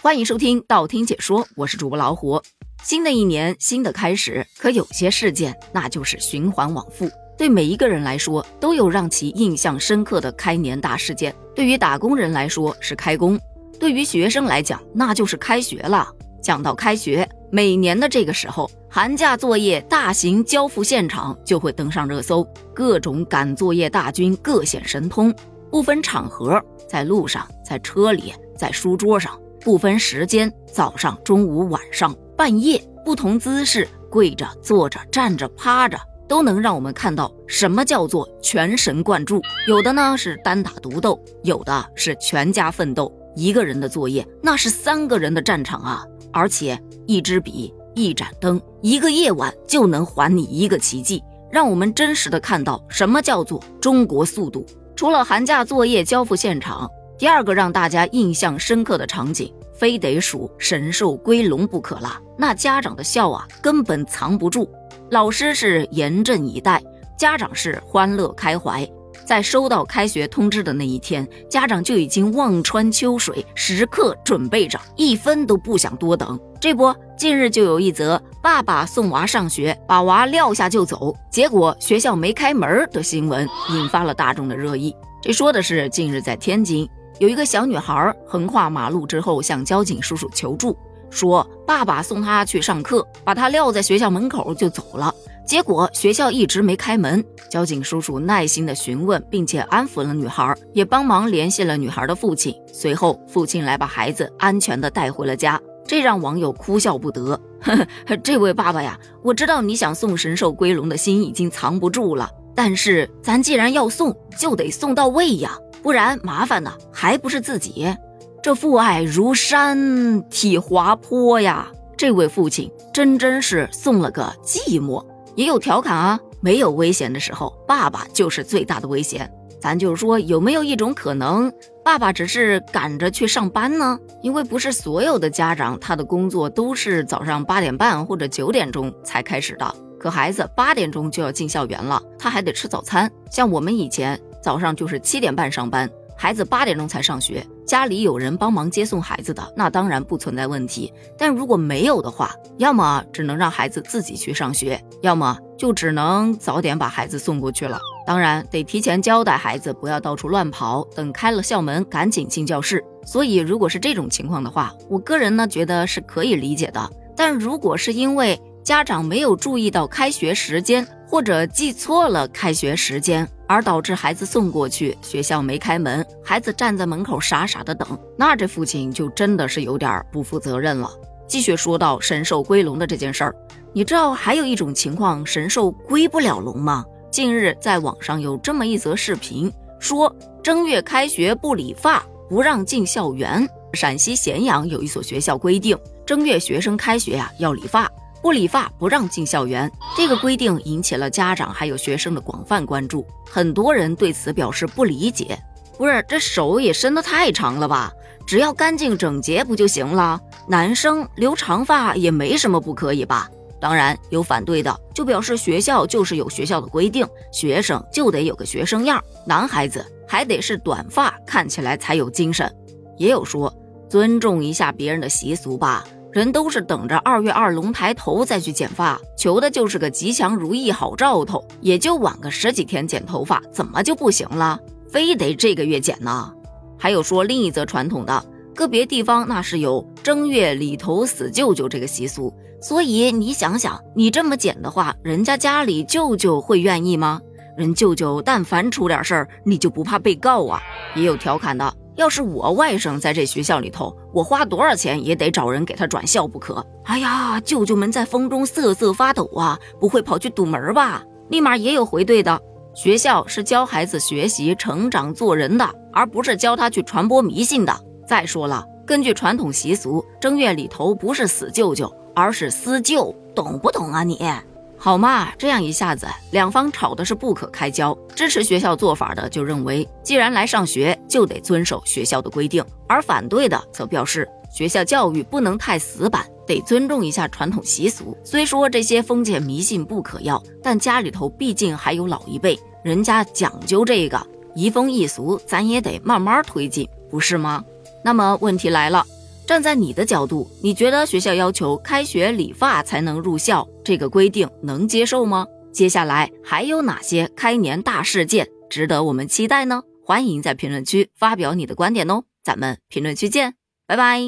欢迎收听道听解说，我是主播老虎。新的一年，新的开始，可有些事件那就是循环往复，对每一个人来说都有让其印象深刻的开年大事件。对于打工人来说是开工，对于学生来讲那就是开学了。讲到开学，每年的这个时候，寒假作业大型交付现场就会登上热搜，各种赶作业大军各显神通，不分场合，在路上，在车里，在书桌上。不分时间，早上、中午、晚上、半夜，不同姿势，跪着、坐着、站着、趴着，都能让我们看到什么叫做全神贯注。有的呢是单打独斗，有的是全家奋斗。一个人的作业，那是三个人的战场啊！而且一支笔、一盏灯、一个夜晚，就能还你一个奇迹，让我们真实的看到什么叫做中国速度。除了寒假作业交付现场。第二个让大家印象深刻的场景，非得数神兽归笼不可了。那家长的笑啊，根本藏不住。老师是严阵以待，家长是欢乐开怀。在收到开学通知的那一天，家长就已经望穿秋水，时刻准备着，一分都不想多等。这不，近日就有一则爸爸送娃上学，把娃撂下就走，结果学校没开门的新闻，引发了大众的热议。这说的是近日在天津。有一个小女孩横跨马路之后向交警叔叔求助，说爸爸送她去上课，把她撂在学校门口就走了。结果学校一直没开门。交警叔叔耐心的询问，并且安抚了女孩，也帮忙联系了女孩的父亲。随后父亲来把孩子安全的带回了家，这让网友哭笑不得。呵呵，这位爸爸呀，我知道你想送神兽归笼的心已经藏不住了，但是咱既然要送，就得送到位呀。不然麻烦呢，还不是自己？这父爱如山体滑坡呀！这位父亲真真是送了个寂寞。也有调侃啊，没有危险的时候，爸爸就是最大的危险。咱就是说，有没有一种可能，爸爸只是赶着去上班呢？因为不是所有的家长，他的工作都是早上八点半或者九点钟才开始的。可孩子八点钟就要进校园了，他还得吃早餐。像我们以前。早上就是七点半上班，孩子八点钟才上学，家里有人帮忙接送孩子的，那当然不存在问题。但如果没有的话，要么只能让孩子自己去上学，要么就只能早点把孩子送过去了。当然得提前交代孩子不要到处乱跑，等开了校门赶紧进教室。所以如果是这种情况的话，我个人呢觉得是可以理解的。但如果是因为家长没有注意到开学时间，或者记错了开学时间，而导致孩子送过去，学校没开门，孩子站在门口傻傻的等，那这父亲就真的是有点不负责任了。继续说到神兽归笼的这件事儿，你知道还有一种情况神兽归不了笼吗？近日在网上有这么一则视频，说正月开学不理发不让进校园。陕西咸阳有一所学校规定，正月学生开学呀要理发。不理发不让进校园，这个规定引起了家长还有学生的广泛关注。很多人对此表示不理解，不是这手也伸得太长了吧？只要干净整洁不就行了？男生留长发也没什么不可以吧？当然有反对的，就表示学校就是有学校的规定，学生就得有个学生样，男孩子还得是短发，看起来才有精神。也有说尊重一下别人的习俗吧。人都是等着二月二龙抬头再去剪发，求的就是个吉祥如意好兆头，也就晚个十几天剪头发，怎么就不行了？非得这个月剪呢？还有说另一则传统的，个别地方那是有正月里头死舅舅这个习俗，所以你想想，你这么剪的话，人家家里舅舅会愿意吗？人舅舅但凡出点事儿，你就不怕被告啊？也有调侃的。要是我外甥在这学校里头，我花多少钱也得找人给他转校不可。哎呀，舅舅们在风中瑟瑟发抖啊，不会跑去堵门吧？立马也有回怼的，学校是教孩子学习、成长、做人的，而不是教他去传播迷信的。再说了，根据传统习俗，正月里头不是死舅舅，而是思舅，懂不懂啊你？好嘛，这样一下子，两方吵的是不可开交。支持学校做法的就认为，既然来上学，就得遵守学校的规定；而反对的则表示，学校教育不能太死板，得尊重一下传统习俗。虽说这些封建迷信不可要，但家里头毕竟还有老一辈，人家讲究这个移风易俗，咱也得慢慢推进，不是吗？那么问题来了。站在你的角度，你觉得学校要求开学理发才能入校这个规定能接受吗？接下来还有哪些开年大事件值得我们期待呢？欢迎在评论区发表你的观点哦，咱们评论区见，拜拜。